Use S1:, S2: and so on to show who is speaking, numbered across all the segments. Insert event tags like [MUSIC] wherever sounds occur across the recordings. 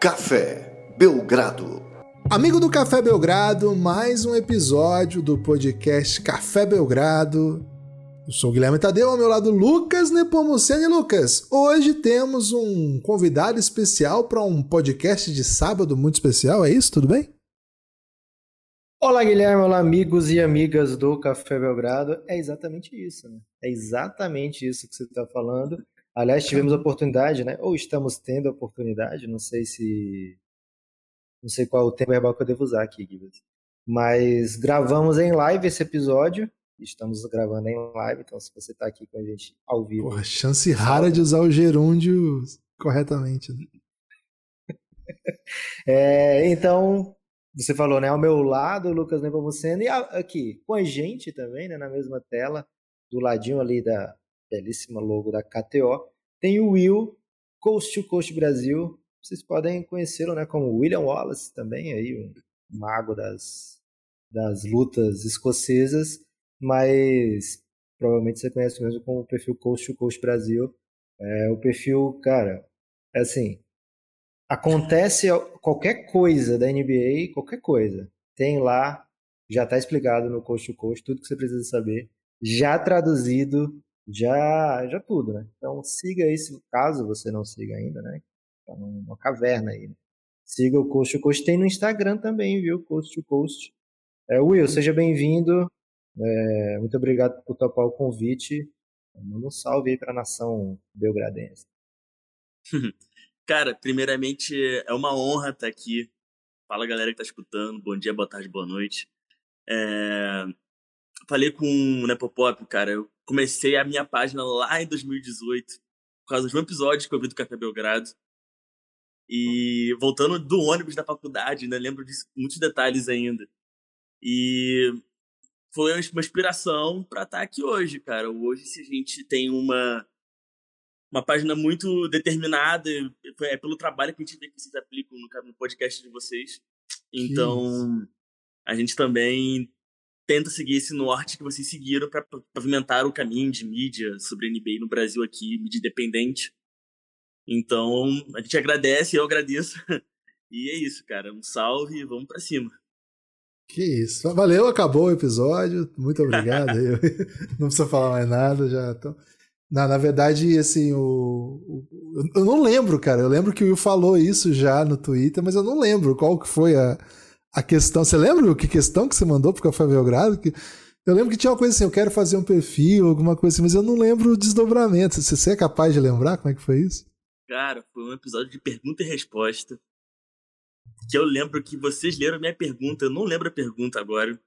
S1: Café Belgrado.
S2: Amigo do Café Belgrado, mais um episódio do podcast Café Belgrado. Eu sou o Guilherme Tadeu, ao meu lado Lucas Nepomuceno. E Lucas, hoje temos um convidado especial para um podcast de sábado muito especial, é isso? Tudo bem?
S3: Olá, Guilherme, olá, amigos e amigas do Café Belgrado. É exatamente isso, né? É exatamente isso que você está falando. Aliás, tivemos a oportunidade, né? Ou estamos tendo a oportunidade, não sei se. Não sei qual o tempo verbal que eu devo usar aqui, Guilherme. Mas gravamos em live esse episódio. Estamos gravando em live, então se você está aqui com a gente ao vivo.
S2: Porra, chance rara de usar o gerúndio corretamente. Né? [LAUGHS]
S3: é, então, você falou, né? Ao meu lado, Lucas Nepomuceno, e aqui com a gente também, né? Na mesma tela, do ladinho ali da belíssima logo da KTO, tem o Will, Coast to Coast Brasil. Vocês podem conhecê-lo, né? Como William Wallace também, aí, um mago das, das lutas escocesas, mas provavelmente você conhece mesmo como o perfil Coast to Coast Brasil. É, o perfil, cara, é assim, acontece qualquer coisa da NBA, qualquer coisa, tem lá, já está explicado no Coast to Coast, tudo que você precisa saber, já traduzido, já, já tudo, né? Então siga esse, caso você não siga ainda, né? Tá numa caverna aí. Né? Siga o Coast to Coast, tem no Instagram também, viu? Coast to Coast. É, Will, seja bem-vindo. É, muito obrigado por topar o convite. Manda um salve aí para a nação belgradense. [LAUGHS]
S4: Cara, primeiramente é uma honra estar aqui. Fala galera que tá escutando, bom dia, boa tarde, boa noite. É... Falei com o Nepopop, cara, eu comecei a minha página lá em 2018, por causa de um episódio que eu vi do Café Belgrado. E voltando do ônibus da faculdade, né, lembro de muitos detalhes ainda. E foi uma inspiração para estar aqui hoje, cara. Hoje, se a gente tem uma uma página muito determinada. É pelo trabalho que a gente vê que vocês aplicam no, podcast de vocês. Então, a gente também tenta seguir esse norte que vocês seguiram para pavimentar o caminho de mídia sobre NBA no Brasil aqui, mídia independente. Então, a gente agradece, eu agradeço. [LAUGHS] E é isso, cara. Um salve e vamos para cima.
S2: Que isso. Valeu, acabou o episódio. Muito obrigado. [LAUGHS] [LAUGHS] não precisa falar mais nada, já tô... Na, na verdade, assim, o, o, eu não lembro, cara. Eu lembro que o Will falou isso já no Twitter, mas eu não lembro qual que foi a, a questão. Você lembra que questão que você mandou pro Café Belgrado? Que, eu lembro que tinha uma coisa assim, eu quero fazer um perfil, alguma coisa assim, mas eu não lembro o desdobramento. Você, você é capaz de lembrar como é que foi isso?
S4: Cara, foi um episódio de pergunta e resposta. Que eu lembro que vocês leram minha pergunta, eu não lembro a pergunta agora.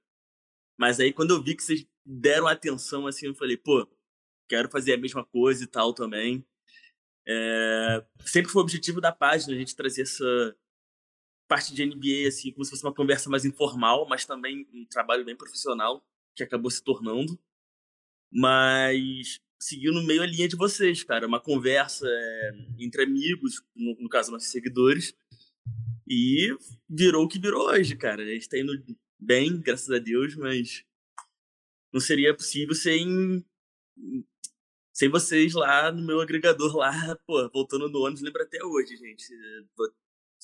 S4: Mas aí quando eu vi que vocês deram atenção assim, eu falei, pô, quero fazer a mesma coisa e tal também. É, sempre foi o objetivo da página a gente trazer essa parte de NBA assim como se fosse uma conversa mais informal, mas também um trabalho bem profissional que acabou se tornando. Mas seguindo meio a linha de vocês, cara, uma conversa é, entre amigos, no, no, caso nossos seguidores, e virou o que virou hoje, cara. A gente tá indo bem, graças a Deus, mas não seria possível sem sem vocês lá no meu agregador lá, pô, voltando no ônibus, lembro até hoje, gente.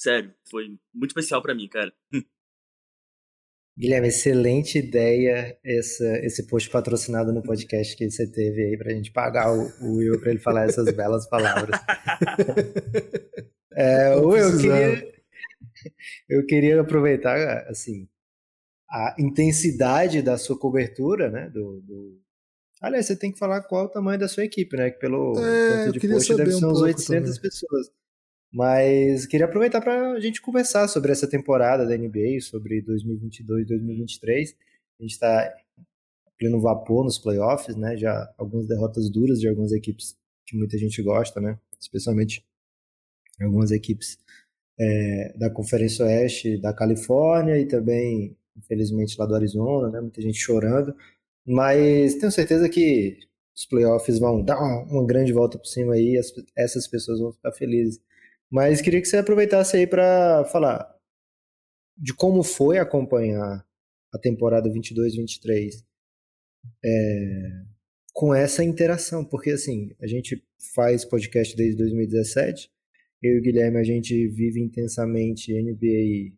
S4: Sério, foi muito especial para mim, cara.
S3: Guilherme, excelente ideia essa, esse post patrocinado no podcast que você teve aí pra gente pagar o, o Will pra ele falar essas belas palavras. [LAUGHS] é, Will, eu queria, eu queria aproveitar, assim, a intensidade da sua cobertura, né, do, do Aliás, você tem que falar qual o tamanho da sua equipe, né? Que pelo
S2: é, tanto de post deve ser um uns 800
S3: também. pessoas. Mas queria aproveitar para a gente conversar sobre essa temporada da NBA, sobre 2022 2023. A gente está pleno vapor nos playoffs, né? Já algumas derrotas duras de algumas equipes que muita gente gosta, né? Especialmente algumas equipes é, da Conferência Oeste da Califórnia e também, infelizmente, lá do Arizona, né? Muita gente chorando. Mas tenho certeza que os playoffs vão dar uma, grande volta por cima aí, as, essas pessoas vão ficar felizes. Mas queria que você aproveitasse aí para falar de como foi acompanhar a temporada 22-23 é, com essa interação, porque assim, a gente faz podcast desde 2017 eu e o Guilherme, a gente vive intensamente NBA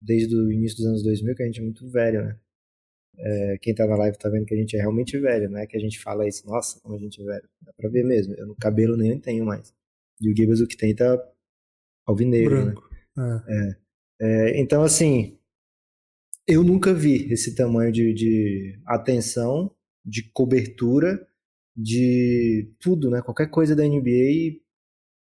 S3: desde o início dos anos 2000, que a gente é muito velho, né? É, quem tá na live tá vendo que a gente é realmente velho, não é que a gente fala isso, nossa, como a gente é velho. Dá pra ver mesmo, eu no cabelo nem tenho mais. E o Gibbs o que tem tá alvinegro, né?
S2: Branco. É.
S3: É. É, então, assim, eu nunca vi esse tamanho de, de atenção, de cobertura, de tudo, né? Qualquer coisa da NBA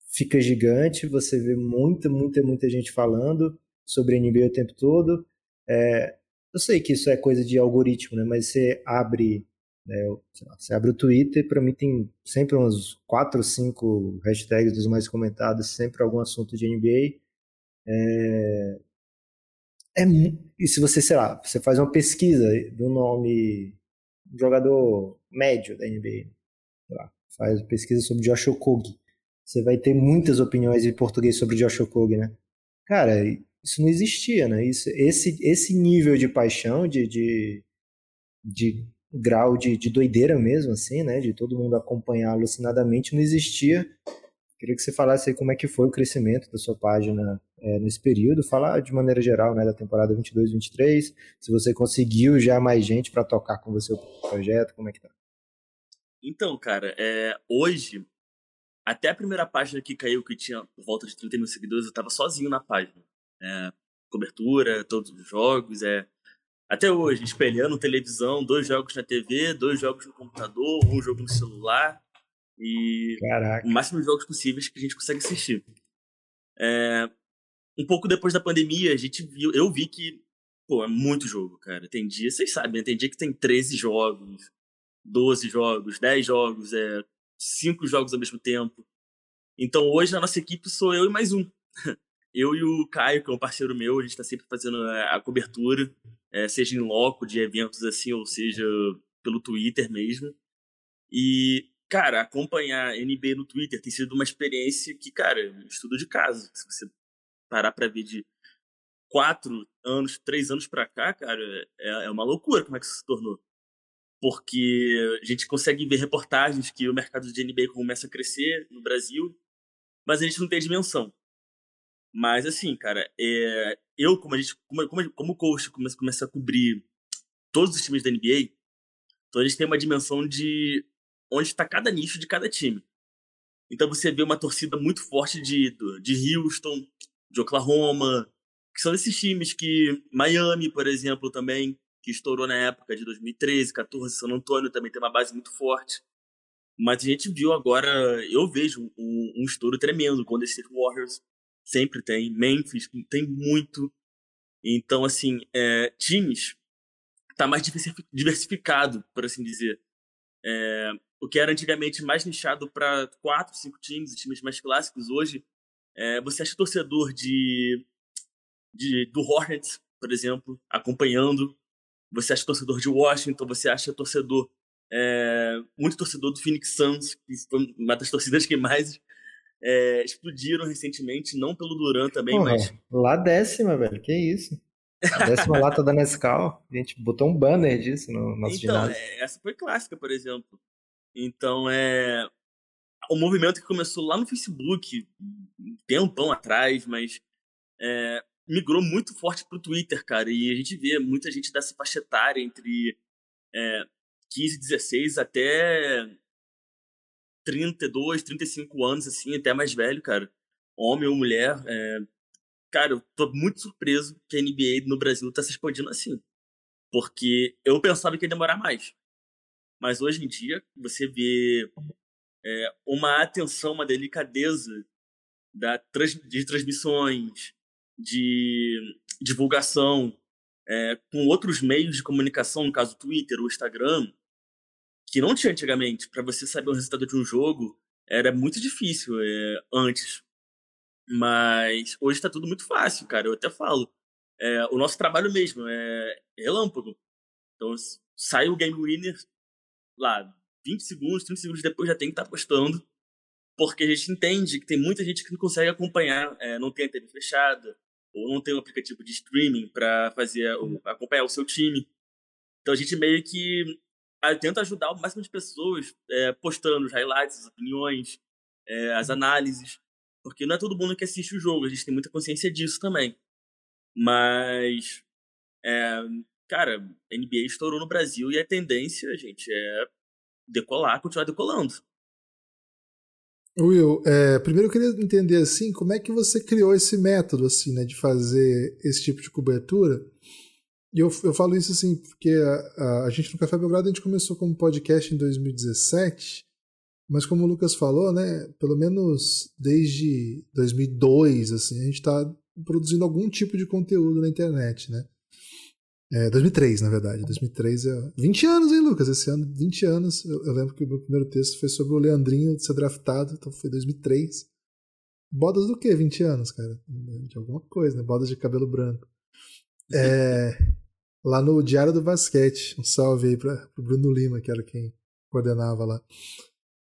S3: fica gigante, você vê muita, muita, muita gente falando sobre a NBA o tempo todo. É, eu sei que isso é coisa de algoritmo, né? Mas você abre, né, lá, você abre o Twitter, para mim tem sempre uns quatro, cinco hashtags dos mais comentados, sempre algum assunto de NBA. É, é, e se você, sei lá, você faz uma pesquisa do nome um jogador médio da NBA, lá, faz pesquisa sobre Josh Okogie, você vai ter muitas opiniões em português sobre Josh Okogie, né? Cara, isso não existia, né? Isso, esse, esse nível de paixão, de, de, de grau de, de doideira mesmo, assim, né? De todo mundo acompanhar alucinadamente, não existia. Queria que você falasse aí como é que foi o crescimento da sua página é, nesse período, falar de maneira geral, né, da temporada 22-23, se você conseguiu já mais gente para tocar com você o projeto, como é que tá?
S4: Então, cara, é, hoje, até a primeira página que caiu, que tinha por volta de 30 mil seguidores, eu tava sozinho na página. É, cobertura, todos os jogos, é. Até hoje, espelhando televisão, dois jogos na TV, dois jogos no computador, um jogo no celular e
S3: Caraca.
S4: o máximo de jogos possíveis que a gente consegue assistir. É, um pouco depois da pandemia, a gente viu, eu vi que, pô, é muito jogo, cara. Tem dia, vocês sabem, né? tem dia que tem 13 jogos, 12 jogos, 10 jogos, é, 5 jogos ao mesmo tempo. Então hoje a nossa equipe sou eu e mais um. [LAUGHS] Eu e o Caio, que é um parceiro meu, a gente tá sempre fazendo a, a cobertura, é, seja em loco de eventos assim, ou seja pelo Twitter mesmo. E, cara, acompanhar NBA no Twitter tem sido uma experiência que, cara, é estudo de caso. Se você parar pra ver de quatro anos, três anos pra cá, cara, é, é uma loucura como é que isso se tornou. Porque a gente consegue ver reportagens que o mercado de NBA começa a crescer no Brasil, mas a gente não tem dimensão. Mas assim, cara, é, eu, como a gente, como, como, como coach, começa, começa a cobrir todos os times da NBA, então a gente tem uma dimensão de onde está cada nicho de cada time. Então você vê uma torcida muito forte de, de Houston, de Oklahoma, que são esses times que. Miami, por exemplo, também, que estourou na época de 2013, 14, San Antônio também tem uma base muito forte. Mas a gente viu agora, eu vejo um, um estouro tremendo. Golden State Warriors sempre tem, Memphis tem muito. Então, assim, é, times tá mais diversifi- diversificado, por assim dizer. É, o que era antigamente mais nichado para quatro, cinco times, times mais clássicos, hoje é, você acha torcedor de, de do Hornets, por exemplo, acompanhando. Você acha torcedor de Washington, você acha torcedor é, muito torcedor do Phoenix Suns, que foi uma das torcidas que mais é, explodiram recentemente, não pelo Duran também,
S3: Porra,
S4: mas
S3: lá décima, velho, que isso? A décima lata da Nescau, a gente botou um banner disso no nosso
S4: Então,
S3: ginásio.
S4: é, essa foi clássica, por exemplo. Então, é. O movimento que começou lá no Facebook, um tempão atrás, mas é, migrou muito forte pro Twitter, cara. E a gente vê muita gente dessa faixa etária entre é, 15, 16 até 32, 35 anos, assim, até mais velho, cara. Homem ou mulher. é, Cara, eu tô muito surpreso que a NBA no Brasil tá se expandindo assim. Porque eu pensava que ia demorar mais. Mas hoje em dia, você vê é, uma atenção, uma delicadeza da trans, de transmissões, de divulgação, é, com outros meios de comunicação, no caso Twitter ou Instagram, que não tinha antigamente. Para você saber o resultado de um jogo, era muito difícil é, antes. Mas hoje tá tudo muito fácil, cara. Eu até falo. É, o nosso trabalho mesmo é relâmpago. Então, sai o Game Winner lá, 20 segundos, 30 segundos depois já tem que estar postando. Porque a gente entende que tem muita gente que não consegue acompanhar, é, não tem a TV fechada, ou não tem um aplicativo de streaming para fazer o- acompanhar o seu time. Então a gente meio que tenta ajudar o máximo de pessoas é, postando os highlights, as opiniões, é, as análises. Porque não é todo mundo que assiste o jogo, a gente tem muita consciência disso também. Mas, é, cara, NBA estourou no Brasil e a tendência, gente, é decolar, continuar decolando.
S2: Will, é, primeiro eu queria entender assim, como é que você criou esse método assim, né, de fazer esse tipo de cobertura? E eu, eu falo isso assim, porque a, a, a, gente no Café Belgrado a gente começou como podcast em 2017, mas como o Lucas falou, né, pelo menos desde 2002, assim, a gente está produzindo algum tipo de conteúdo na internet, né? É, 2003, na verdade. 2003 é. 20 anos, hein, Lucas? Esse ano, 20 anos. Eu, eu, lembro que o meu primeiro texto foi sobre o Leandrinho ser draftado, então foi 2003. Bodas do quê? 20 anos, cara? De alguma coisa, né? Bodas de cabelo branco. É, lá no Diário do Basquete. Um salve aí para o Bruno Lima, que era quem coordenava lá.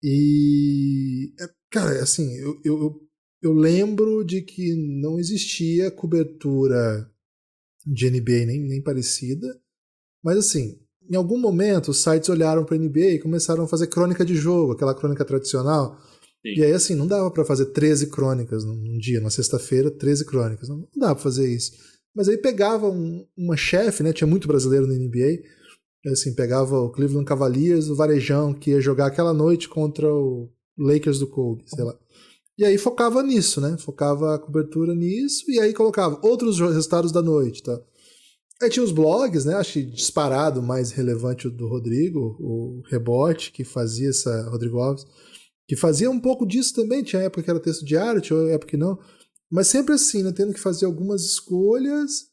S2: E. É, cara, assim, eu, eu, eu lembro de que não existia cobertura de NBA nem, nem parecida. Mas assim, em algum momento os sites olharam para NBA e começaram a fazer crônica de jogo, aquela crônica tradicional. Sim. E aí assim, não dava para fazer 13 crônicas num dia, na sexta-feira, 13 crônicas. Não, não dava para fazer isso. Mas aí pegava um, uma chefe, né? Tinha muito brasileiro na NBA. Assim, pegava o Cleveland Cavaliers, o Varejão, que ia jogar aquela noite contra o Lakers do Kobe, sei lá. E aí focava nisso, né? Focava a cobertura nisso e aí colocava outros resultados da noite, tá? Aí tinha os blogs, né? Acho disparado mais relevante o do Rodrigo, o Rebote, que fazia essa, Rodrigo Alves, que fazia um pouco disso também. Tinha época que era texto diário, tinha época que não. Mas sempre assim, né? Tendo que fazer algumas escolhas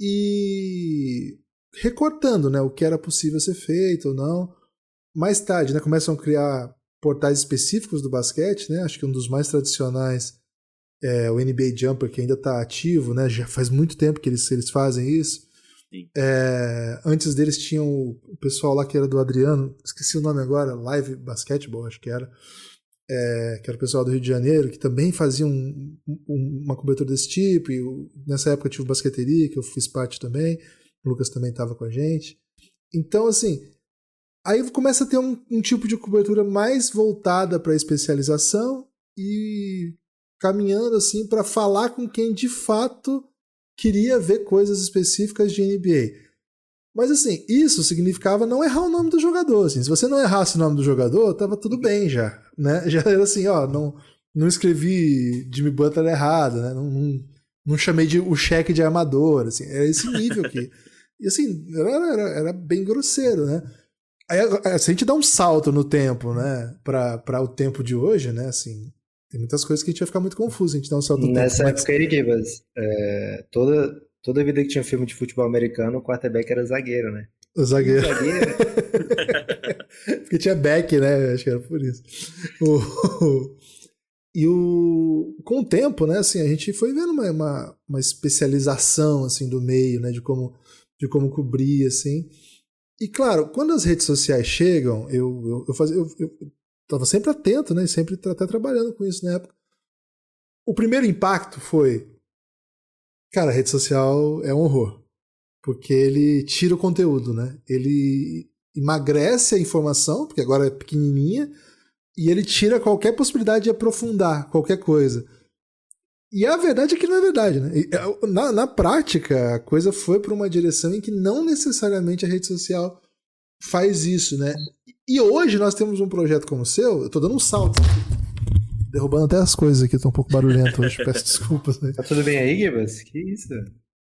S2: e recortando, né? O que era possível ser feito ou não. Mais tarde, né? Começam a criar portais específicos do basquete, né? Acho que um dos mais tradicionais é o NBA Jumper, que ainda está ativo, né? Já faz muito tempo que eles, eles fazem isso. É, antes deles tinham o pessoal lá que era do Adriano, esqueci o nome agora, Live Basketball, acho que era. É, que era o pessoal do Rio de Janeiro, que também fazia um, um, uma cobertura desse tipo. E nessa época eu tive basqueteria, que eu fiz parte também. O Lucas também estava com a gente. Então, assim, Aí começa a ter um, um tipo de cobertura mais voltada para especialização e caminhando assim para falar com quem de fato queria ver coisas específicas de NBA. Mas assim, isso significava não errar o nome do jogador. Assim. Se você não errasse o nome do jogador, tava tudo bem já. Né? [LAUGHS] Já era assim, ó, não, não escrevi Jimmy Butler errado, né? não, não, não chamei de o cheque de armador. Assim. Era esse nível aqui. [LAUGHS] E assim, era, era, era bem grosseiro, né? Aí, se a gente dá um salto no tempo, né, para o tempo de hoje, né, assim, tem muitas coisas que a gente vai ficar muito confuso, a gente dá um salto no
S3: Nessa
S2: tempo.
S3: Nessa época aí, Gibas, é, toda, toda vida que tinha filme de futebol americano, o quarterback era zagueiro, né?
S2: O zagueiro. O zagueiro. [LAUGHS] Porque tinha back, né, acho que era por isso. O... E o, com o tempo, né, assim, a gente foi vendo uma, uma, uma especialização, assim, do meio, né, de como, de como cobrir, assim. E claro, quando as redes sociais chegam, eu, eu, eu, fazia, eu, eu tava sempre atento, né? Sempre até trabalhando com isso na época. O primeiro impacto foi. Cara, a rede social é um horror. Porque ele tira o conteúdo, né? Ele emagrece a informação, porque agora é pequenininha, e ele tira qualquer possibilidade de aprofundar qualquer coisa. E a verdade é que não é verdade, né? É, na, na prática, a coisa foi para uma direção em que não necessariamente a rede social faz isso, né? E hoje nós temos um projeto como o seu, eu tô dando um salto derrubando até as coisas aqui, tô um pouco barulhento hoje, peço desculpas. Né?
S3: Tá tudo bem aí, Gibas? Que isso?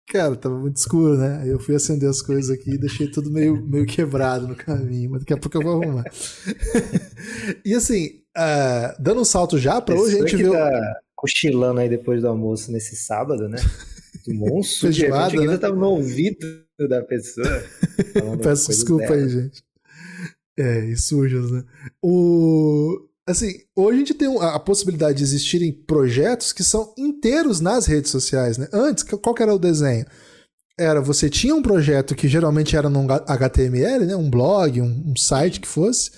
S2: Cara, tava muito escuro, né? Aí eu fui acender as coisas aqui e deixei tudo meio, meio quebrado no caminho, mas daqui a pouco eu vou arrumar. e assim, uh, dando um salto já, pra hoje a gente viu. Tá
S3: cochilando aí depois do almoço nesse sábado, né? Tomou um sujo,
S2: Feijoada,
S3: né? tava no ouvido da pessoa. [LAUGHS]
S2: Peço desculpa dela. aí, gente. É, e sujos, né? O... Assim, hoje a gente tem a possibilidade de existirem projetos que são inteiros nas redes sociais, né? Antes, qual que era o desenho? Era, você tinha um projeto que geralmente era num HTML, né? Um blog, um, um site que fosse,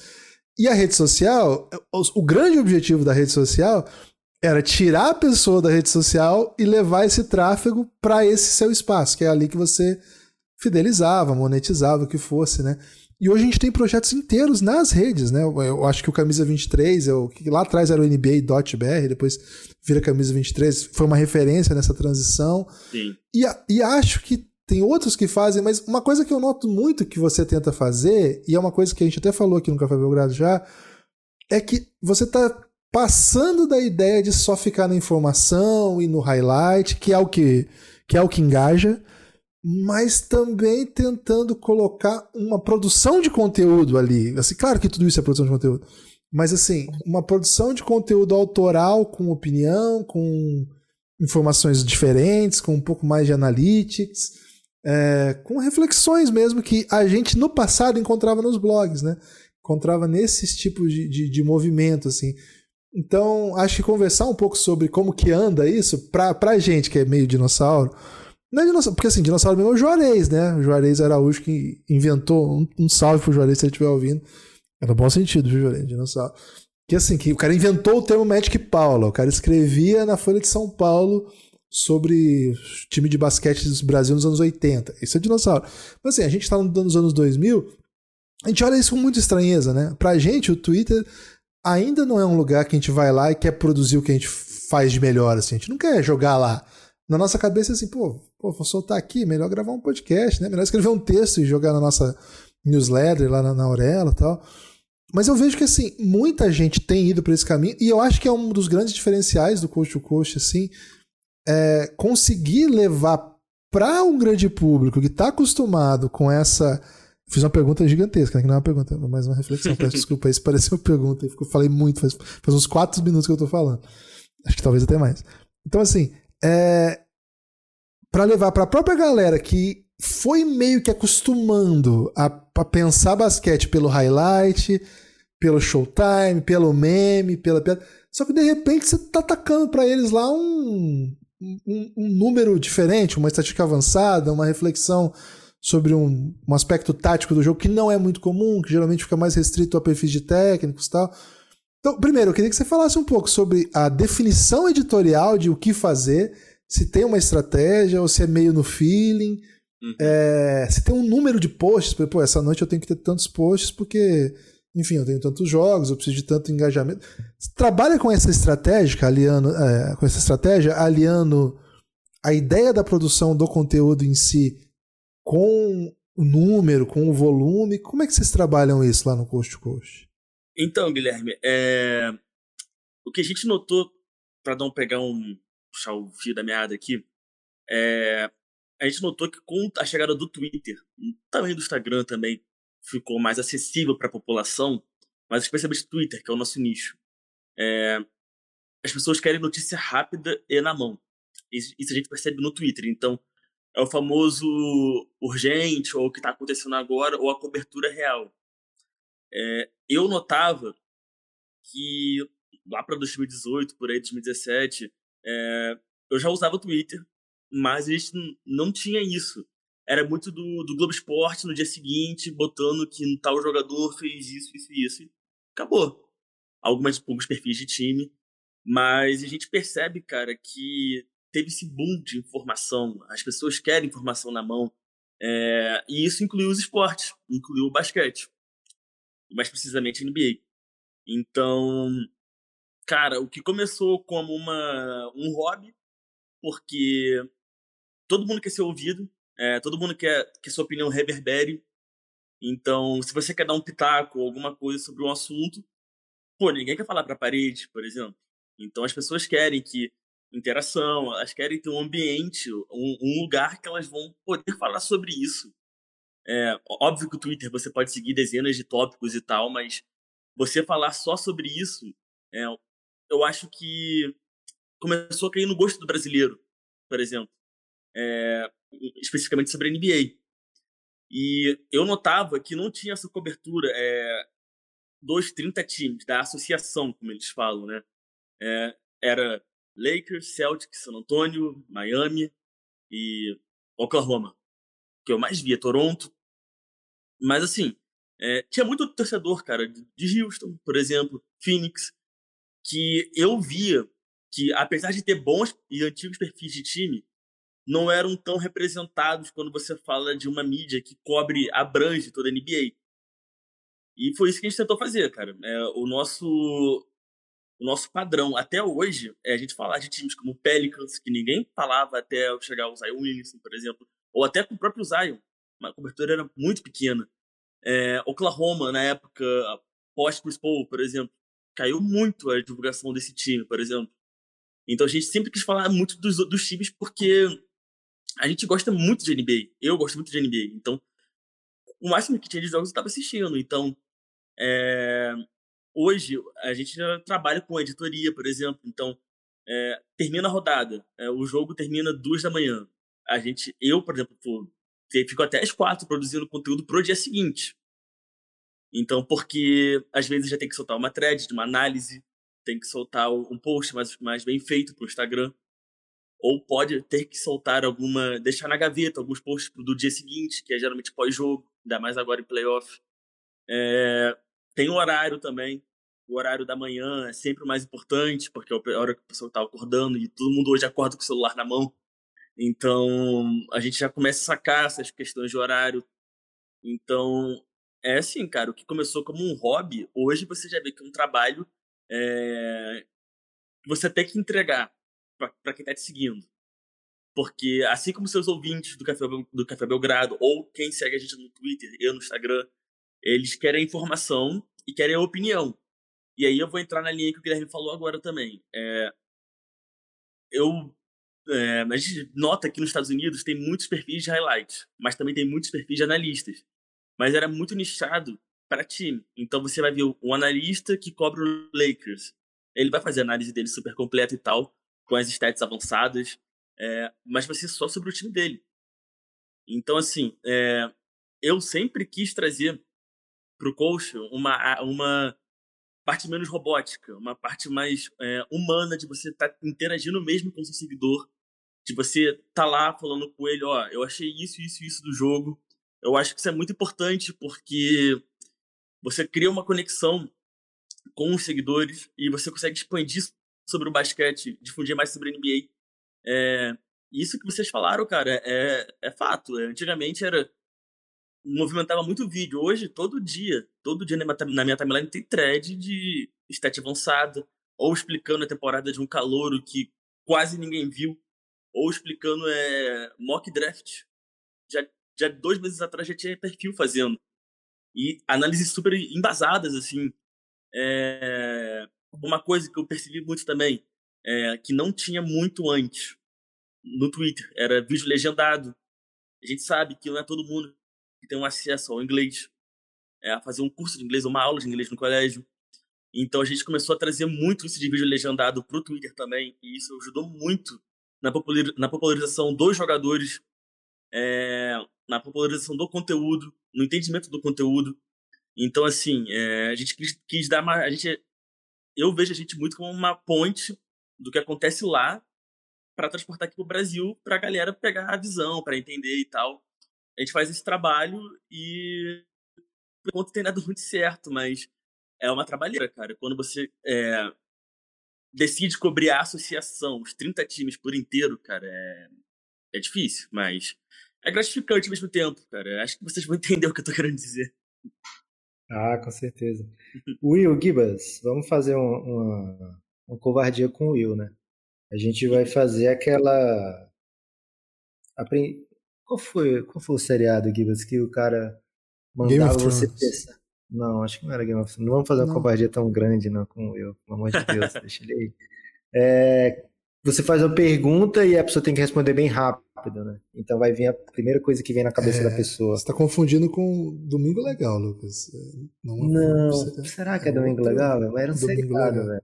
S2: e a rede social, o, o grande objetivo da rede social era tirar a pessoa da rede social e levar esse tráfego para esse seu espaço, que é ali que você fidelizava, monetizava, o que fosse, né? E hoje a gente tem projetos inteiros nas redes, né? Eu acho que o Camisa 23, eu, que lá atrás era o NBA.br, depois vira Camisa 23, foi uma referência nessa transição.
S4: Sim.
S2: E, e acho que tem outros que fazem, mas uma coisa que eu noto muito que você tenta fazer, e é uma coisa que a gente até falou aqui no Café Belgrado já, é que você está passando da ideia de só ficar na informação e no highlight, que é o que, que, é o que engaja, mas também tentando colocar uma produção de conteúdo ali. Assim, claro que tudo isso é produção de conteúdo, mas assim, uma produção de conteúdo autoral com opinião, com informações diferentes, com um pouco mais de analytics, é, com reflexões mesmo que a gente no passado encontrava nos blogs, né? Encontrava nesses tipos de, de, de movimento, assim. Então, acho que conversar um pouco sobre como que anda isso, pra, pra gente que é meio dinossauro, não é dinossauro, porque assim, dinossauro mesmo é o Juarez, né? O Juarez Araújo que inventou, um, um salve pro Juarez se ele estiver ouvindo. É no bom sentido, viu, Juarez? Dinossauro. Que assim, que o cara inventou o termo Magic Paula. O cara escrevia na Folha de São Paulo sobre time de basquete do Brasil nos anos 80. Isso é dinossauro. Mas assim, a gente tá nos anos 2000, a gente olha isso com muita estranheza, né? Pra gente, o Twitter ainda não é um lugar que a gente vai lá e quer produzir o que a gente faz de melhor, assim. A gente não quer jogar lá na nossa cabeça assim, pô, pô, vou soltar aqui, melhor gravar um podcast, né? Melhor escrever um texto e jogar na nossa newsletter lá na, na Aurela e tal. Mas eu vejo que assim, muita gente tem ido para esse caminho e eu acho que é um dos grandes diferenciais do coach to coach assim, é conseguir levar para um grande público que está acostumado com essa Fiz uma pergunta gigantesca, né? que não é uma pergunta, mas uma reflexão. Peço [LAUGHS] desculpa se pareceu uma pergunta. Eu falei muito, faz, faz uns quatro minutos que eu estou falando. Acho que talvez até mais. Então, assim, é, para levar para a própria galera que foi meio que acostumando a, a, pensar basquete pelo highlight, pelo showtime, pelo meme, pela piada. Só que de repente você tá atacando para eles lá um, um, um, número diferente, uma estatística avançada, uma reflexão sobre um, um aspecto tático do jogo que não é muito comum, que geralmente fica mais restrito a perfis de técnicos e tal. Então, primeiro, eu queria que você falasse um pouco sobre a definição editorial de o que fazer, se tem uma estratégia ou se é meio no feeling, uhum. é, se tem um número de posts, porque, pô, essa noite eu tenho que ter tantos posts porque, enfim, eu tenho tantos jogos, eu preciso de tanto engajamento. Você trabalha com essa estratégia, aliando, é, com essa estratégia, aliando a ideia da produção do conteúdo em si com o número, com o volume. Como é que vocês trabalham isso lá no Coast to Coast?
S4: Então, Guilherme, é... o que a gente notou, para não pegar um. puxar o fio da meada aqui, é... a gente notou que com a chegada do Twitter, também do Instagram também, ficou mais acessível para a população, mas especialmente o Twitter, que é o nosso nicho. É... As pessoas querem notícia rápida e na mão. Isso, a gente percebe no Twitter. Então, é o famoso urgente, ou o que está acontecendo agora, ou a cobertura real. É, eu notava que lá para 2018, por aí 2017, é, eu já usava o Twitter, mas a gente não tinha isso. Era muito do, do Globo Esporte no dia seguinte, botando que tal jogador fez isso, isso e isso. Acabou. Algumas, alguns perfis de time. Mas a gente percebe, cara, que teve esse boom de informação. As pessoas querem informação na mão. É, e isso incluiu os esportes, incluiu o basquete mais precisamente NBA. Então, cara, o que começou como uma, um hobby, porque todo mundo quer ser ouvido, é, todo mundo quer que sua opinião reverbere. Então, se você quer dar um pitaco ou alguma coisa sobre um assunto, pô, ninguém quer falar para a parede, por exemplo. Então, as pessoas querem que interação, elas querem ter um ambiente, um, um lugar que elas vão poder falar sobre isso. É, óbvio que o Twitter você pode seguir dezenas de tópicos e tal, mas você falar só sobre isso, é, eu acho que começou a cair no gosto do brasileiro, por exemplo. É, especificamente sobre a NBA. E eu notava que não tinha essa cobertura é, dos 30 times da associação, como eles falam, né? É, era Lakers, Celtics, San Antonio, Miami e Oklahoma. Que eu mais via, Toronto, mas assim, é, tinha muito torcedor, cara, de Houston, por exemplo, Phoenix, que eu via que, apesar de ter bons e antigos perfis de time, não eram tão representados quando você fala de uma mídia que cobre, abrange toda a NBA. E foi isso que a gente tentou fazer, cara. É, o nosso o nosso padrão até hoje é a gente falar de times como Pelicans, que ninguém falava até chegar o Zion Williamson, por exemplo, ou até com o próprio Zion. A cobertura era muito pequena. É, Oklahoma, na época, pós-Chris Paul, por exemplo, caiu muito a divulgação desse time, por exemplo. Então a gente sempre quis falar muito dos, dos times porque a gente gosta muito de NBA. Eu gosto muito de NBA. Então, o máximo que tinha de jogos eu estava assistindo. Então, é, hoje a gente já trabalha com editoria, por exemplo. Então, é, termina a rodada, é, o jogo termina duas da manhã. A gente, eu, por exemplo, fico até às quatro produzindo conteúdo pro dia seguinte. Então, porque às vezes já tem que soltar uma thread de uma análise, tem que soltar um post mais, mais bem feito pro Instagram. Ou pode ter que soltar alguma, deixar na gaveta alguns posts do dia seguinte, que é geralmente pós-jogo, ainda mais agora em playoff. É, tem o horário também. O horário da manhã é sempre o mais importante, porque é a hora que o pessoal está acordando e todo mundo hoje acorda com o celular na mão. Então, a gente já começa a sacar essas questões de horário. Então, é assim, cara, o que começou como um hobby, hoje você já vê que é um trabalho é, que você tem que entregar para quem está te seguindo. Porque, assim como seus ouvintes do Café, do Café Belgrado, ou quem segue a gente no Twitter e no Instagram, eles querem informação e querem a opinião. E aí eu vou entrar na linha que o Guilherme falou agora também. É, eu é, a gente nota que nos Estados Unidos tem muitos perfis de highlights, mas também tem muitos perfis de analistas. Mas era muito nichado para time. Então você vai ver o analista que cobre o Lakers. Ele vai fazer a análise dele super completa e tal, com as stats avançadas, é, mas vai ser só sobre o time dele. Então, assim, é, eu sempre quis trazer para o coach uma, uma parte menos robótica, uma parte mais é, humana de você estar tá interagindo mesmo com o seu seguidor, de você tá lá falando com ele, ó, eu achei isso, isso, isso do jogo. Eu acho que isso é muito importante porque você cria uma conexão com os seguidores e você consegue expandir sobre o basquete, difundir mais sobre a NBA. É, isso que vocês falaram, cara, é, é fato. Antigamente era movimentava muito vídeo. Hoje, todo dia, todo dia na minha timeline tem thread de stat avançada, ou explicando a temporada de um calouro que quase ninguém viu, ou explicando é, mock draft. Já, já dois meses atrás já tinha perfil fazendo. E análises super embasadas, assim. É, uma coisa que eu percebi muito também, é, que não tinha muito antes no Twitter, era vídeo legendado. A gente sabe que não é todo mundo que tem um acesso ao inglês, é, a fazer um curso de inglês, uma aula de inglês no colégio. Então a gente começou a trazer muito isso de vídeo legendado para o Twitter também, e isso ajudou muito na, popularização dos jogadores, é, na popularização do conteúdo, no entendimento do conteúdo. Então, assim, é, a gente quis, quis dar uma. A gente, eu vejo a gente muito como uma ponte do que acontece lá para transportar aqui para o Brasil, para a galera pegar a visão, para entender e tal a gente faz esse trabalho e por enquanto tem dado muito certo, mas é uma trabalheira, cara. Quando você é, decide cobrir a associação, os 30 times por inteiro, cara, é, é difícil, mas é gratificante ao mesmo tempo, cara. Acho que vocês vão [LAUGHS] entender o que eu tô querendo dizer.
S3: Ah, com certeza. Will Gibas, vamos fazer uma, uma, uma covardia com o Will, né? A gente vai fazer aquela. Qual foi, qual foi o seriado, Gibbons, que o cara mandava você pensar? Não, acho que não era Game of Thrones. Não vamos fazer uma não. covardia tão grande, não, como eu. Pelo amor de Deus, [LAUGHS] deixa ele aí. É, você faz uma pergunta e a pessoa tem que responder bem rápido, né? Então vai vir a primeira coisa que vem na cabeça é, da pessoa.
S2: Você está confundindo com Domingo Legal, Lucas.
S3: Não, não será que é, é Domingo Legal? Mas era um Domingo seriado, velho.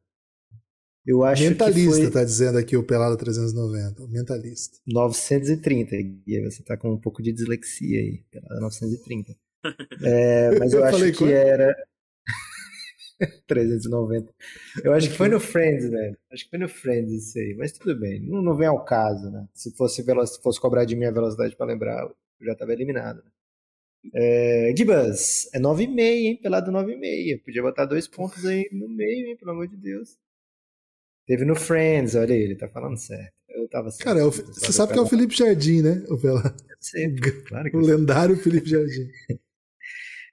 S2: Eu acho mentalista, que foi... tá dizendo aqui o Pelado 390. Mentalista.
S3: 930. E você tá com um pouco de dislexia aí. Pelado 930. É, mas eu, eu acho que era. [LAUGHS] 390. Eu acho que foi no Friends, né? Acho que foi no Friends isso aí. Mas tudo bem. Não, não vem ao caso, né? Se fosse, se fosse cobrar de mim a velocidade para lembrar, eu já tava eliminado. Né? É, Gibas, é 9,5, hein? Pelado 9,5. Podia botar dois pontos aí no meio, hein? Pelo amor de Deus. Teve no Friends, olha aí, ele tá falando certo. Eu tava certo.
S2: Cara, é o, você sabe que é o Felipe Jardim, né? O, Pela...
S3: Sei, claro que
S2: o lendário Felipe Jardim. [LAUGHS]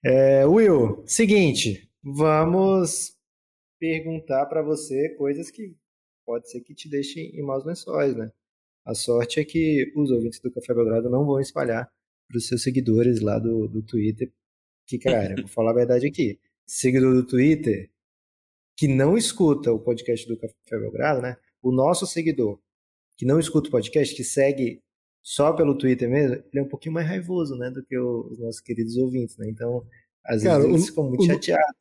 S3: É, Will, seguinte, vamos perguntar para você coisas que pode ser que te deixem em maus lençóis, né? A sorte é que os ouvintes do Café Belgrado não vão espalhar para os seus seguidores lá do, do Twitter. Que, cara, vou falar a verdade aqui. Seguidor do Twitter que não escuta o podcast do Café Belgrado, né? O nosso seguidor que não escuta o podcast, que segue só pelo Twitter mesmo, ele é um pouquinho mais raivoso, né, do que os nossos queridos ouvintes, né? Então, às Cara, vezes eles o, ficam muito o, chateados.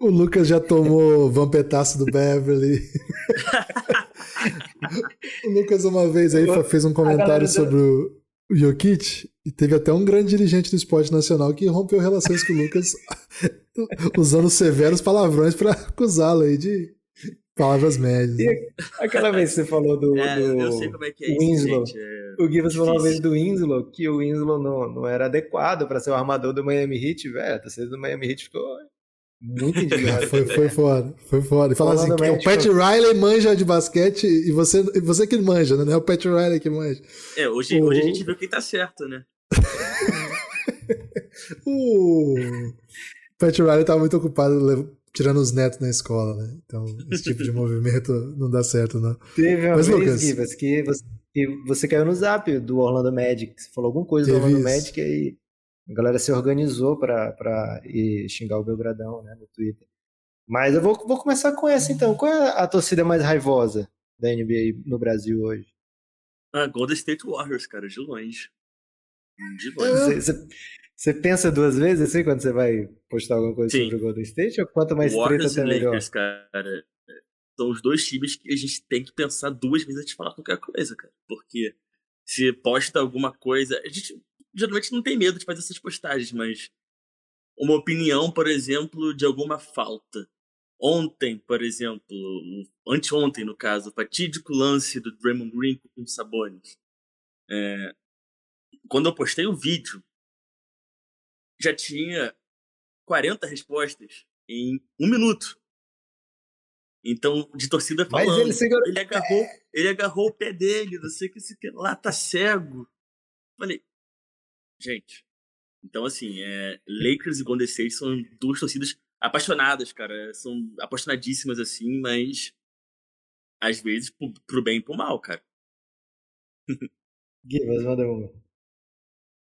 S2: O Lucas já tomou vampetaço do Beverly. [LAUGHS] o Lucas uma vez aí fez um comentário sobre o Jokic e teve até um grande dirigente do esporte nacional que rompeu relações com o Lucas [LAUGHS] usando severos palavrões para acusá-lo aí de palavras médias.
S3: E aquela vez que você falou do,
S4: é,
S3: do
S4: eu sei como é que é isso,
S3: Winslow.
S4: gente, é
S3: o Gibbs falou uma vez do Winslow que o Winslow não, não era adequado para ser o armador do Miami Heat, velho. A torcida do Miami Heat ficou muito [LAUGHS] indignado.
S2: foi, foi foda, foi foda. E fala assim, que o Pat Riley manja de basquete e você, você que manja, né? Não é o Pat Riley que manja.
S4: É, hoje, o... hoje a gente viu quem tá certo, né? [LAUGHS]
S2: o Pat Riley tava muito ocupado tirando os netos na escola, né? Então, esse tipo de [LAUGHS] movimento não dá certo, não.
S3: Teve uma Mas, vez, Lucas, Givas, que você, que você caiu no zap do Orlando Magic. Você falou alguma coisa do Orlando isso. Magic e aí a galera se organizou pra, pra ir xingar o Belgradão, né, no Twitter. Mas eu vou, vou começar com essa então. Qual é a torcida mais raivosa da NBA no Brasil hoje?
S4: Ah, Golden State Warriors, cara, de longe. De longe.
S3: Você, você pensa duas vezes assim quando você vai postar alguma coisa Sim. sobre o Golden State? Ou quanto mais
S4: Warriors
S3: treta,
S4: até Lakers, melhor? cara, são os dois times que a gente tem que pensar duas vezes antes de falar qualquer coisa, cara. Porque se posta alguma coisa. A gente geralmente não tem medo de fazer essas postagens, mas uma opinião, por exemplo, de alguma falta. Ontem, por exemplo, anteontem, no caso, o fatídico lance do Draymond Green com o Sabonis. É, quando eu postei o vídeo, já tinha 40 respostas em um minuto. Então, de torcida falando. Mas ele, segurou... ele, agarrou, ele agarrou o pé dele, não sei o que, esse lá tá cego. Falei, gente. Então, assim, é, Lakers e Golden State são duas torcidas apaixonadas, cara. São apaixonadíssimas, assim, mas às vezes pro, pro bem e pro mal, cara.
S3: Gui, mas manda uma.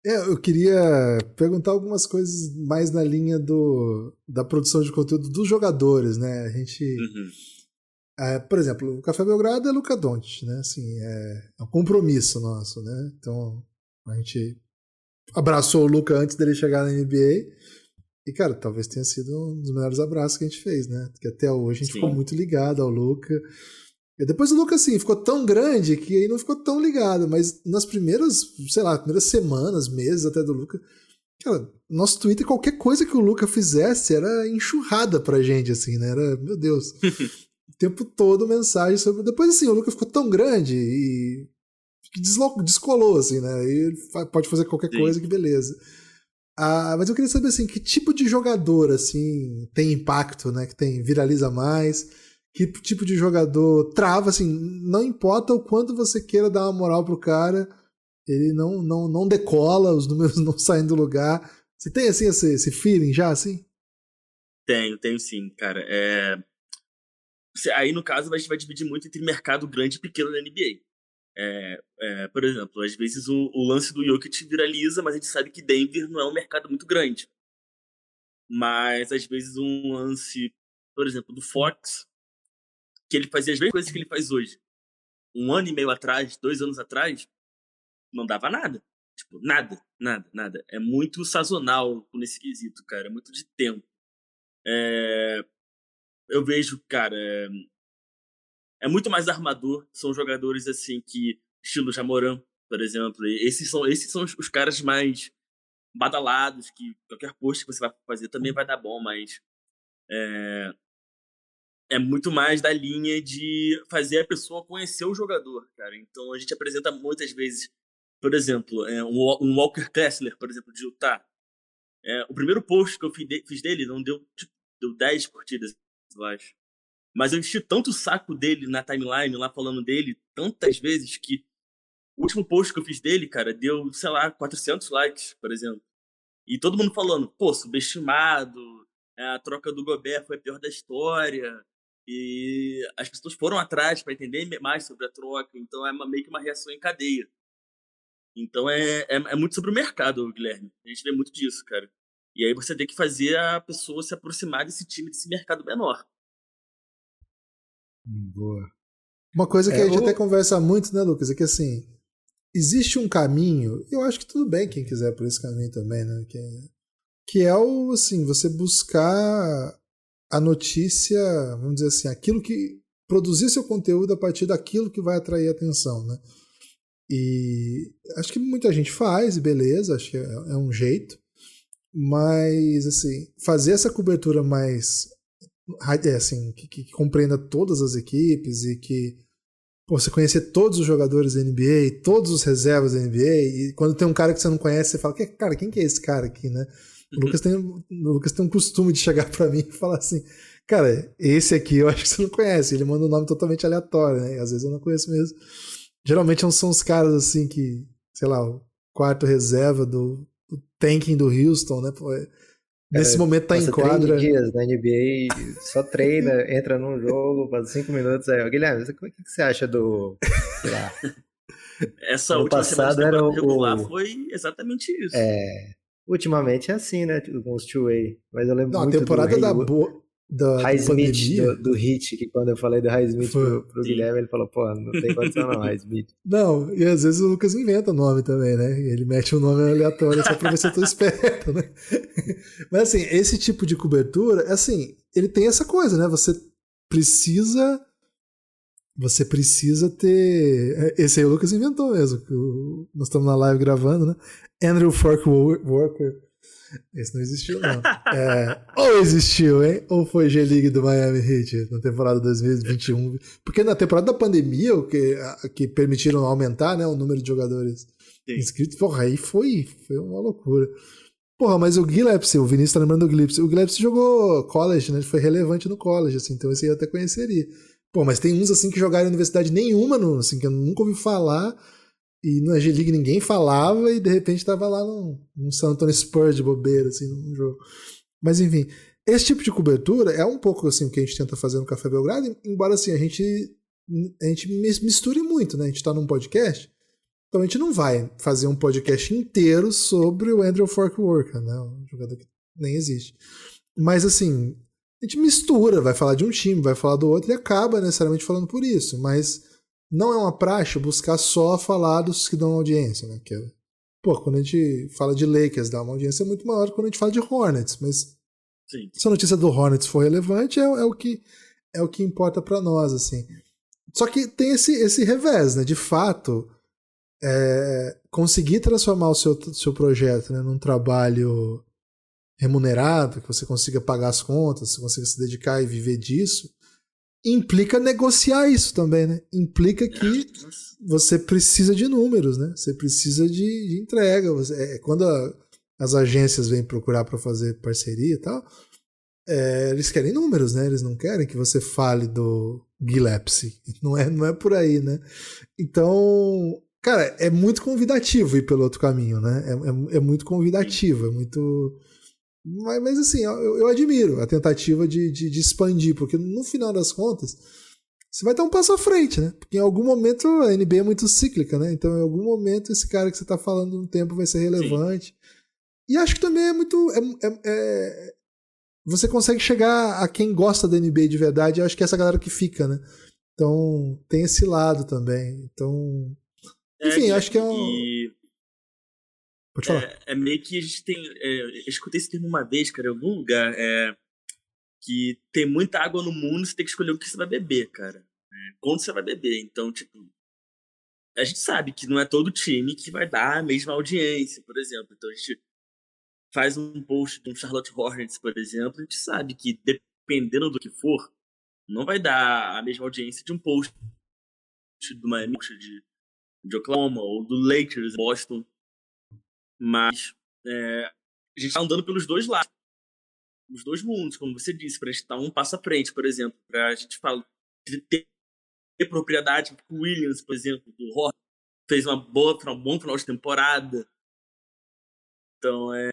S2: É, eu queria perguntar algumas coisas mais na linha do, da produção de conteúdo dos jogadores, né? A gente. Uhum. É, por exemplo, o Café Belgrado é Luca Doncic, né? Assim, é, é um compromisso nosso, né? Então, a gente abraçou o Luca antes dele chegar na NBA. E, cara, talvez tenha sido um dos melhores abraços que a gente fez, né? Porque até hoje a gente Sim. ficou muito ligado ao Luca. E depois o Lucas, assim, ficou tão grande que aí não ficou tão ligado. Mas nas primeiras, sei lá, primeiras semanas, meses até do Lucas, cara, nosso Twitter, qualquer coisa que o Lucas fizesse era enxurrada pra gente, assim, né? Era, meu Deus, [LAUGHS] o tempo todo mensagem sobre. Depois, assim, o Lucas ficou tão grande e descolou, assim, né? E ele pode fazer qualquer Sim. coisa, que beleza. Ah, mas eu queria saber, assim, que tipo de jogador, assim, tem impacto, né? Que tem, viraliza mais que tipo de jogador trava, assim, não importa o quanto você queira dar uma moral pro cara, ele não, não, não decola, os números [LAUGHS] não saem do lugar. Você tem, assim, esse, esse feeling já, assim?
S4: Tenho, tenho sim, cara. É... Aí, no caso, a gente vai dividir muito entre mercado grande e pequeno na NBA. É, é, por exemplo, às vezes o, o, lance do Jokic viraliza, mas a gente sabe que Denver não é um mercado muito grande. Mas, às vezes, um lance, por exemplo, do Fox, que ele fazia as mesmas coisas que ele faz hoje. Um ano e meio atrás, dois anos atrás, não dava nada. Tipo, nada, nada, nada. É muito sazonal nesse quesito, cara. É muito de tempo. É... Eu vejo, cara. É... é muito mais armador. São jogadores assim que. Estilo Jamoran, por exemplo. Esses são, esses são os caras mais badalados, que qualquer post que você vai fazer também vai dar bom, mas. É, é muito mais da linha de fazer a pessoa conhecer o jogador, cara. Então a gente apresenta muitas vezes, por exemplo, é, um Walker Kessler, por exemplo, de Utah. É, o primeiro post que eu fiz dele não deu, tipo, deu 10 curtidas, eu acho. Mas eu enchi tanto o saco dele na timeline, lá falando dele, tantas vezes, que o último post que eu fiz dele, cara, deu, sei lá, 400 likes, por exemplo. E todo mundo falando, pô, subestimado, é, a troca do Gobert foi a pior da história. E as pessoas foram atrás para entender mais sobre a troca, então é uma, meio que uma reação em cadeia. Então é, é, é, muito sobre o mercado, Guilherme. A gente vê muito disso, cara. E aí você tem que fazer a pessoa se aproximar desse time, desse mercado menor.
S2: Hum, boa. Uma coisa que é, a gente o... até conversa muito, né, Lucas, é que assim, existe um caminho, eu acho que tudo bem quem quiser por esse caminho também, né? Que é, que é o assim, você buscar a notícia, vamos dizer assim, aquilo que produzir seu conteúdo a partir daquilo que vai atrair atenção, né? E acho que muita gente faz, beleza, acho que é, é um jeito, mas assim, fazer essa cobertura mais é, assim, que, que, compreenda todas as equipes e que pô, você conhecer todos os jogadores da NBA, todos os reservas da NBA, e quando tem um cara que você não conhece, você fala, cara, quem que é esse cara aqui, né? O. Lucas tem, o Lucas tem um costume de chegar para mim e falar assim, cara, esse aqui eu acho que você não conhece. Ele manda um nome totalmente aleatório, né? E às vezes eu não conheço mesmo. Geralmente são os caras assim que, sei lá, o quarto reserva do, do tanking do Houston, né? Pô, é, Nesse é, momento tá em quadra.
S3: dias na NBA, só treina, [LAUGHS] entra num jogo, faz cinco minutos aí. Guilherme, o que, que você acha do. Sei lá. [LAUGHS]
S4: Essa última passado era o regular foi exatamente isso.
S3: É. Ultimamente é assim, né? Com os two-way. Mas eu lembro Não, muito
S2: a temporada da, boa
S3: da, Highsmith do, do, Hit, que quando eu falei do Highsmith pro, pro Guilherme, ele falou, pô, não tem condição não, Highsmith. [LAUGHS]
S2: Não, e às vezes o Lucas inventa nome também, né? Ele mete um nome aleatório só pra ver se eu tô [LAUGHS] esperto, né? [LAUGHS] Mas assim, esse tipo de cobertura, assim, ele tem essa coisa, né? Você precisa. Você precisa ter. É, esse aí o Lucas inventou mesmo. Nós estamos na live gravando, né? Andrew Fork Walker esse não existiu, não. [LAUGHS] É, ou existiu, hein? Ou foi G-League do Miami Heat na temporada 2021. Porque na temporada da pandemia, o que, que permitiram aumentar né, o número de jogadores Sim. inscritos, porra, aí foi, foi uma loucura. Porra, mas o Gillespie, o Vinícius tá lembrando do Gillespie. O Gillespie jogou college, né? Ele foi relevante no college, assim, então esse aí eu até conheceria. Pô, mas tem uns assim que jogaram em universidade nenhuma, no, assim, que eu nunca ouvi falar e no G-League ninguém falava e de repente tava lá no, no San Antonio Spurs de bobeira, assim, num jogo. Mas enfim, esse tipo de cobertura é um pouco assim o que a gente tenta fazer no Café Belgrado, embora assim a gente, a gente misture muito, né? A gente tá num podcast, então a gente não vai fazer um podcast inteiro sobre o Andrew Forkworker, né? Um jogador que nem existe. Mas assim, a gente mistura, vai falar de um time, vai falar do outro e acaba necessariamente falando por isso, mas não é uma praxe buscar só falar dos que dão audiência, né? Que é, pô, quando a gente fala de Lakers, dá uma audiência muito maior que quando a gente fala de Hornets, mas Sim. se a notícia do Hornets for relevante, é, é o que é o que importa para nós, assim. Só que tem esse, esse revés, né? De fato, é, conseguir transformar o seu, seu projeto né, num trabalho remunerado, que você consiga pagar as contas, você consiga se dedicar e viver disso, implica negociar isso também, né? Implica que você precisa de números, né? Você precisa de, de entrega. Você, é, quando a, as agências vêm procurar para fazer parceria e tal, é, eles querem números, né? Eles não querem que você fale do Gillespie. [LAUGHS] Não é, não é por aí, né? Então, cara, é muito convidativo ir pelo outro caminho, né? É, é, é muito convidativo, é muito mas, mas assim, eu, eu, admiro a tentativa de, de, de, expandir, porque no final das contas, você vai dar um passo à frente, né? Porque em algum momento a NBA é muito cíclica, né? Então em algum momento esse cara que você está falando no tempo vai ser relevante. Sim. E acho que também é muito. É, é, é, você consegue chegar a quem gosta da NBA de verdade, acho que é essa galera que fica, né? Então tem esse lado também. Então. É, enfim, acho que é um. E
S4: Pode falar. É, é, meio que a gente tem. É, eu escutei esse termo uma vez, cara, em algum lugar. É, que tem muita água no mundo, você tem que escolher o que você vai beber, cara. É, quando você vai beber. Então, tipo. A gente sabe que não é todo time que vai dar a mesma audiência, por exemplo. Então a gente faz um post de um Charlotte Hornets, por exemplo, a gente sabe que dependendo do que for, não vai dar a mesma audiência de um post do Miami, de, de Oklahoma ou do Lakers, Boston. Mas é, a gente está andando pelos dois lados. os dois mundos, como você disse, para a gente dar um passo à frente, por exemplo, para a gente falar, ter, ter propriedade, o Williams, por exemplo, do Horner, fez uma boa, um bom final de temporada. Então, é.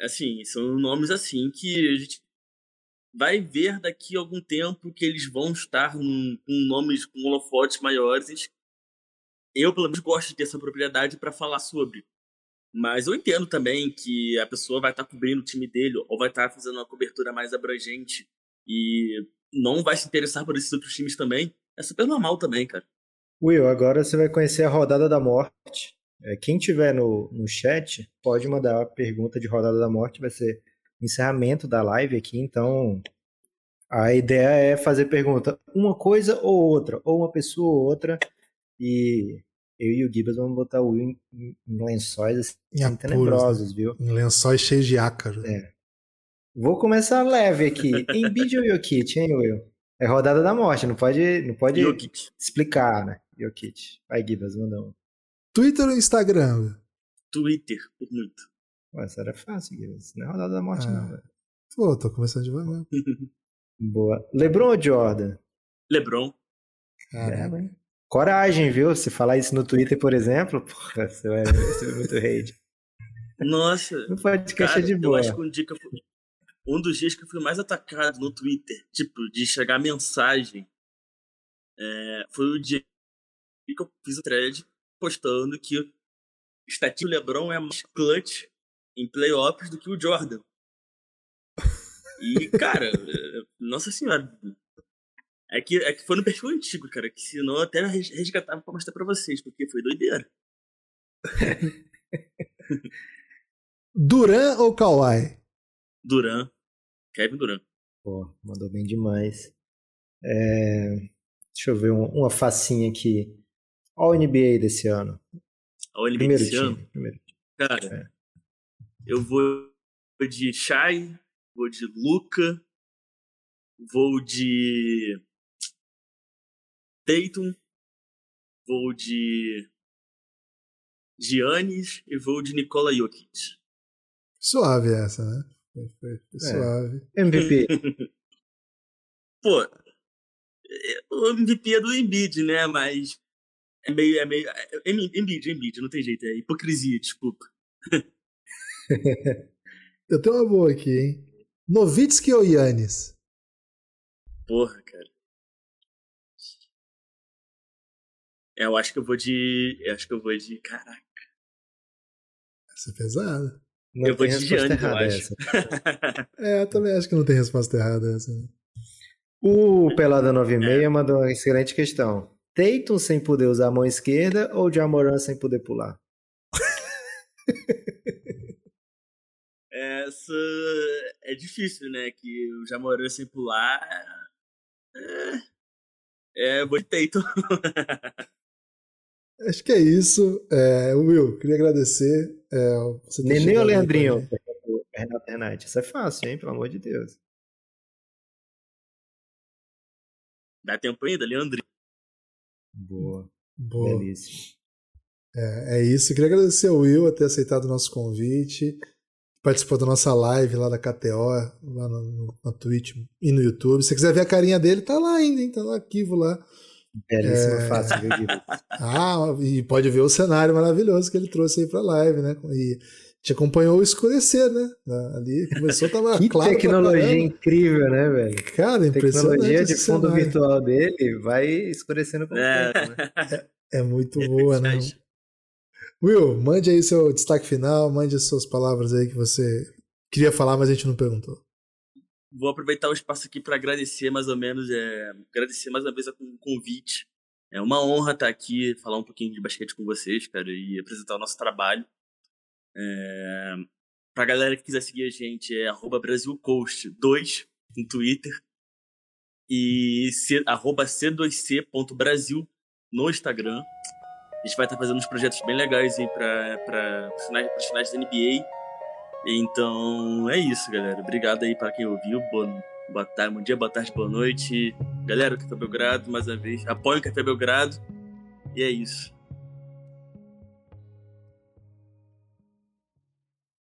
S4: Assim, são nomes assim que a gente vai ver daqui a algum tempo que eles vão estar com nomes, com holofotes maiores. Eu, pelo menos, gosto de ter essa propriedade para falar sobre. Mas eu entendo também que a pessoa vai estar cobrindo o time dele ou vai estar fazendo uma cobertura mais abrangente e não vai se interessar por esses outros times também. É super normal também, cara.
S3: Will, agora você vai conhecer a rodada da morte. É, quem tiver no, no chat pode mandar a pergunta de rodada da morte, vai ser encerramento da live aqui, então a ideia é fazer pergunta uma coisa ou outra, ou uma pessoa ou outra, e eu e o Gibas vamos botar o Will em, em lençóis assim, tenebrosos, né? viu?
S2: Em lençóis cheios de ácaro.
S3: É. Vou começar leve aqui. [LAUGHS] Embiid ou Jokic, hein, Will? É rodada da morte, não pode, não pode explicar, né? Jokic. Vai, Gibas, manda um.
S2: Twitter ou Instagram?
S4: Twitter, por muito.
S3: Ué, essa era fácil, Gibas. Não é rodada da morte, ah. não, velho.
S2: Pô, tô começando devagar. [LAUGHS]
S3: Boa. Lebron ou Jordan?
S4: Lebron.
S3: Caramba, hein? Coragem, viu? Se falar isso no Twitter, por exemplo, porra, você vai receber muito hate.
S4: Nossa.
S3: No podcast cara, de boa.
S4: Eu acho que um, dia que fui, um dos dias que eu fui mais atacado no Twitter, tipo, de chegar mensagem, é, foi o dia que eu fiz o thread postando que o estatístico LeBron é mais clutch em playoffs do que o Jordan. E, cara, é, [LAUGHS] nossa senhora, é que, é que foi no perfil antigo, cara, que senão eu até resgatava pra mostrar pra vocês, porque foi doideira. [LAUGHS]
S2: Duran ou Kawhi?
S4: Duran. Kevin Duran.
S3: Pô, mandou bem demais. É... Deixa eu ver um, uma facinha aqui. Olha o NBA desse ano.
S4: Olha o NBA Primeiro desse time. ano? Primeiro. Cara, é. eu vou de Shai, vou de Luca, vou de Tatum, vou de Giannis e vou de Nikola Jokic.
S2: Suave essa, né? Foi, foi, foi é. suave.
S3: MVP. [LAUGHS]
S4: Pô, o MVP é do Embiid, né? Mas é meio. É meio é Embiid, Embiid, não tem jeito. É hipocrisia, desculpa. [LAUGHS]
S2: Eu tenho uma boa aqui, hein? Novitsky ou Yannis?
S4: Porra, eu acho que eu vou de. Eu acho que eu vou de. Caraca.
S2: Essa é pesada.
S4: Não eu vou de Gianni, eu acho. [LAUGHS]
S2: é, eu também acho que não tem resposta errada essa.
S3: O Pelada 96 é. mandou uma excelente questão. Tatum sem poder usar a mão esquerda ou Jamoran sem poder pular? [LAUGHS]
S4: Essa é difícil, né? Que o Jamoran sem pular. É, é vou de Tatum. [LAUGHS]
S2: Acho que é isso. É, Will, queria agradecer. É,
S3: você Nenê ou Leandrinho? Renato Renate. Isso é fácil, hein? Pelo amor de Deus.
S4: Dá tempo ainda, Leandrinho.
S3: Boa.
S2: Boa. Belíssimo. É, é isso. Queria agradecer ao Will por ter aceitado o nosso convite. Participou da nossa live lá da KTO, lá no, no, na Twitch e no YouTube. Se você quiser ver a carinha dele, tá lá ainda, hein? Tá no arquivo lá.
S3: Belíssima é... fácil, viu, [LAUGHS]
S2: Ah, e pode ver o cenário maravilhoso que ele trouxe aí pra live, né? E te acompanhou o escurecer, né? Ali começou, tava
S3: que claro. tecnologia incrível, né, velho?
S2: Cara, impressionante.
S3: tecnologia de fundo cenário. virtual dele vai escurecendo com
S4: é.
S3: tempo,
S2: né? É, é muito boa, né? Will, mande aí seu destaque final, mande as suas palavras aí que você queria falar, mas a gente não perguntou
S4: vou aproveitar o espaço aqui para agradecer mais ou menos, é, agradecer mais uma vez o convite. É uma honra estar aqui, falar um pouquinho de basquete com vocês, cara, e apresentar o nosso trabalho. É, pra galera que quiser seguir a gente, é BrasilCoast2 no Twitter e c, c2c.brasil no Instagram. A gente vai estar fazendo uns projetos bem legais aí para os finais da NBA então é isso, galera. Obrigado aí para quem ouviu. Boa, boa tarde, bom dia, boa tarde, boa noite. Galera, o Café Belgrado, mais uma vez. Apoie o Café Belgrado. E é isso.